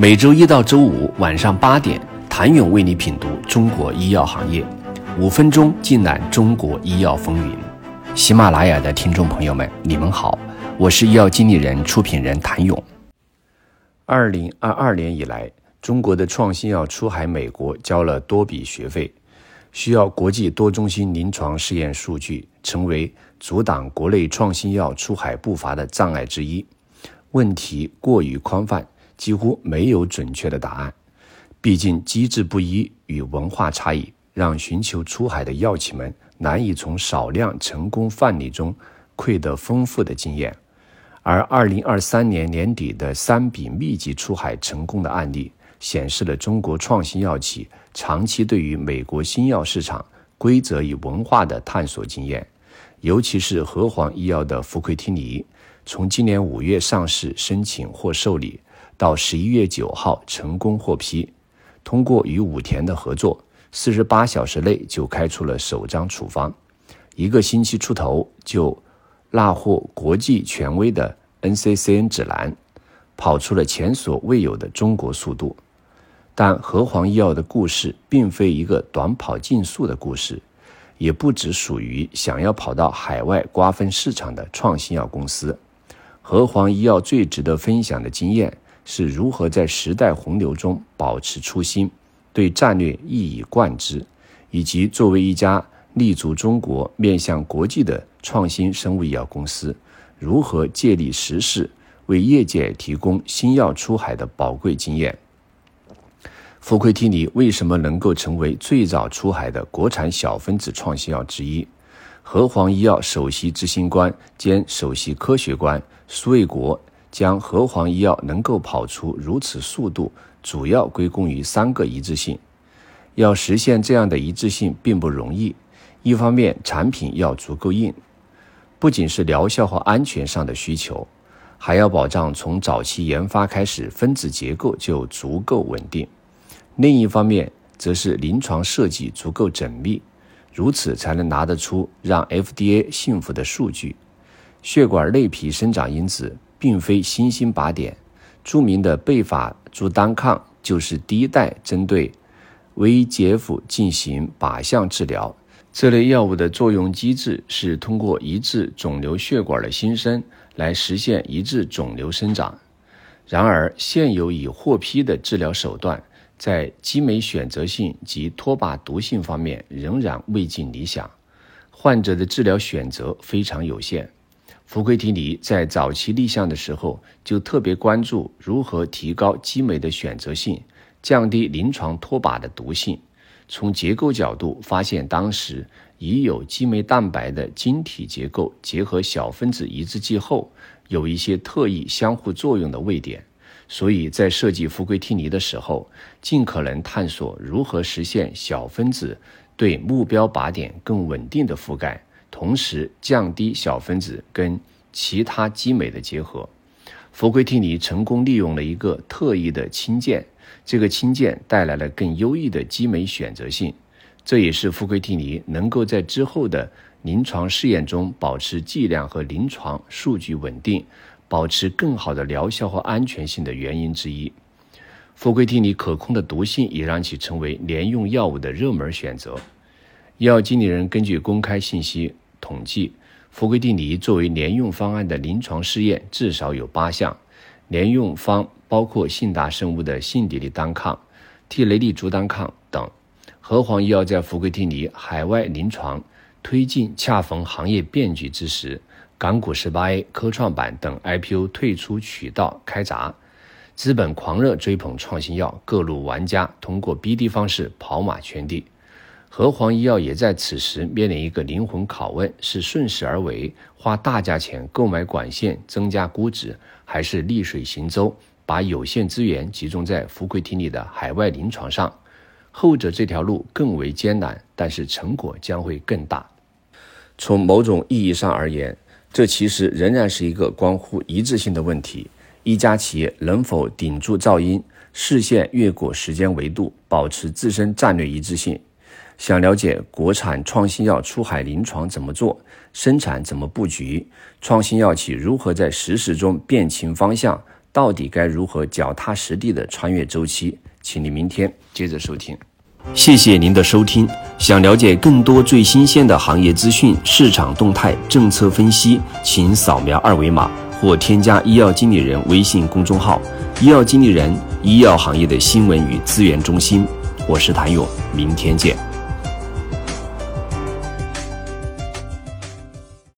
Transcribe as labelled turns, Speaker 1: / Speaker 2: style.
Speaker 1: 每周一到周五晚上八点，谭勇为你品读中国医药行业，五分钟尽览中国医药风云。喜马拉雅的听众朋友们，你们好，我是医药经理人、出品人谭勇。二零二二年以来，中国的创新药出海美国交了多笔学费，需要国际多中心临床试验数据，成为阻挡国内创新药出海步伐的障碍之一。问题过于宽泛。几乎没有准确的答案，毕竟机制不一与文化差异，让寻求出海的药企们难以从少量成功范例中窥得丰富的经验。而二零二三年年底的三笔密集出海成功的案例，显示了中国创新药企长期对于美国新药市场规则与文化的探索经验。尤其是和黄医药的福奎汀尼，从今年五月上市申请或受理。到十一月九号成功获批，通过与武田的合作，四十八小时内就开出了首张处方，一个星期出头就纳获国际权威的 NCCN 指南，跑出了前所未有的中国速度。但和黄医药的故事并非一个短跑竞速的故事，也不只属于想要跑到海外瓜分市场的创新药公司。和黄医药最值得分享的经验。是如何在时代洪流中保持初心，对战略一以贯之，以及作为一家立足中国、面向国际的创新生物医药公司，如何借力时势，为业界提供新药出海的宝贵经验。福奎替尼为什么能够成为最早出海的国产小分子创新药之一？和黄医药首席执行官兼首席科学官苏卫国。将和黄医药能够跑出如此速度，主要归功于三个一致性。要实现这样的一致性并不容易。一方面，产品要足够硬，不仅是疗效和安全上的需求，还要保障从早期研发开始分子结构就足够稳定。另一方面，则是临床设计足够缜密，如此才能拿得出让 FDA 信服的数据。血管内皮生长因子。并非新兴靶点，著名的贝法珠单抗就是第一代针对 VEGF 进行靶向治疗。这类药物的作用机制是通过抑制肿瘤血管的新生来实现抑制肿瘤生长。然而，现有已获批的治疗手段在激酶选择性及脱靶毒性方面仍然未尽理想，患者的治疗选择非常有限。福奎替尼在早期立项的时候，就特别关注如何提高激酶的选择性，降低临床脱靶的毒性。从结构角度发现，当时已有激酶蛋白的晶体结构结合小分子抑制剂后，有一些特异相互作用的位点。所以在设计福奎替尼的时候，尽可能探索如何实现小分子对目标靶点更稳定的覆盖。同时降低小分子跟其他激酶的结合，福奎替尼成功利用了一个特异的氢键，这个氢键带来了更优异的激酶选择性，这也是福奎替尼能够在之后的临床试验中保持剂量和临床数据稳定，保持更好的疗效和安全性的原因之一。福奎替尼可控的毒性也让其成为联用药物的热门选择。医药经理人根据公开信息统计，福奎汀尼作为联用方案的临床试验至少有八项。联用方包括信达生物的信迪利单抗、替雷利珠单抗等。和黄医药在福奎汀尼海外临床推进恰逢行业变局之时，港股十八 A、科创板等 IPO 退出渠道开闸，资本狂热追捧创新药，各路玩家通过 BD 方式跑马圈地。和黄医药也在此时面临一个灵魂拷问：是顺势而为，花大价钱购买管线增加估值，还是逆水行舟，把有限资源集中在福奎体里的海外临床上？后者这条路更为艰难，但是成果将会更大。从某种意义上而言，这其实仍然是一个关乎一致性的问题：一家企业能否顶住噪音，视线越过时间维度，保持自身战略一致性？想了解国产创新药出海临床怎么做，生产怎么布局，创新药企如何在实时中辨清方向，到底该如何脚踏实地的穿越周期？请你明天接着收听。谢谢您的收听。想了解更多最新鲜的行业资讯、市场动态、政策分析，请扫描二维码或添加医药经理人微信公众号“医药经理人”，医药行业的新闻与资源中心。我是谭勇，明天见。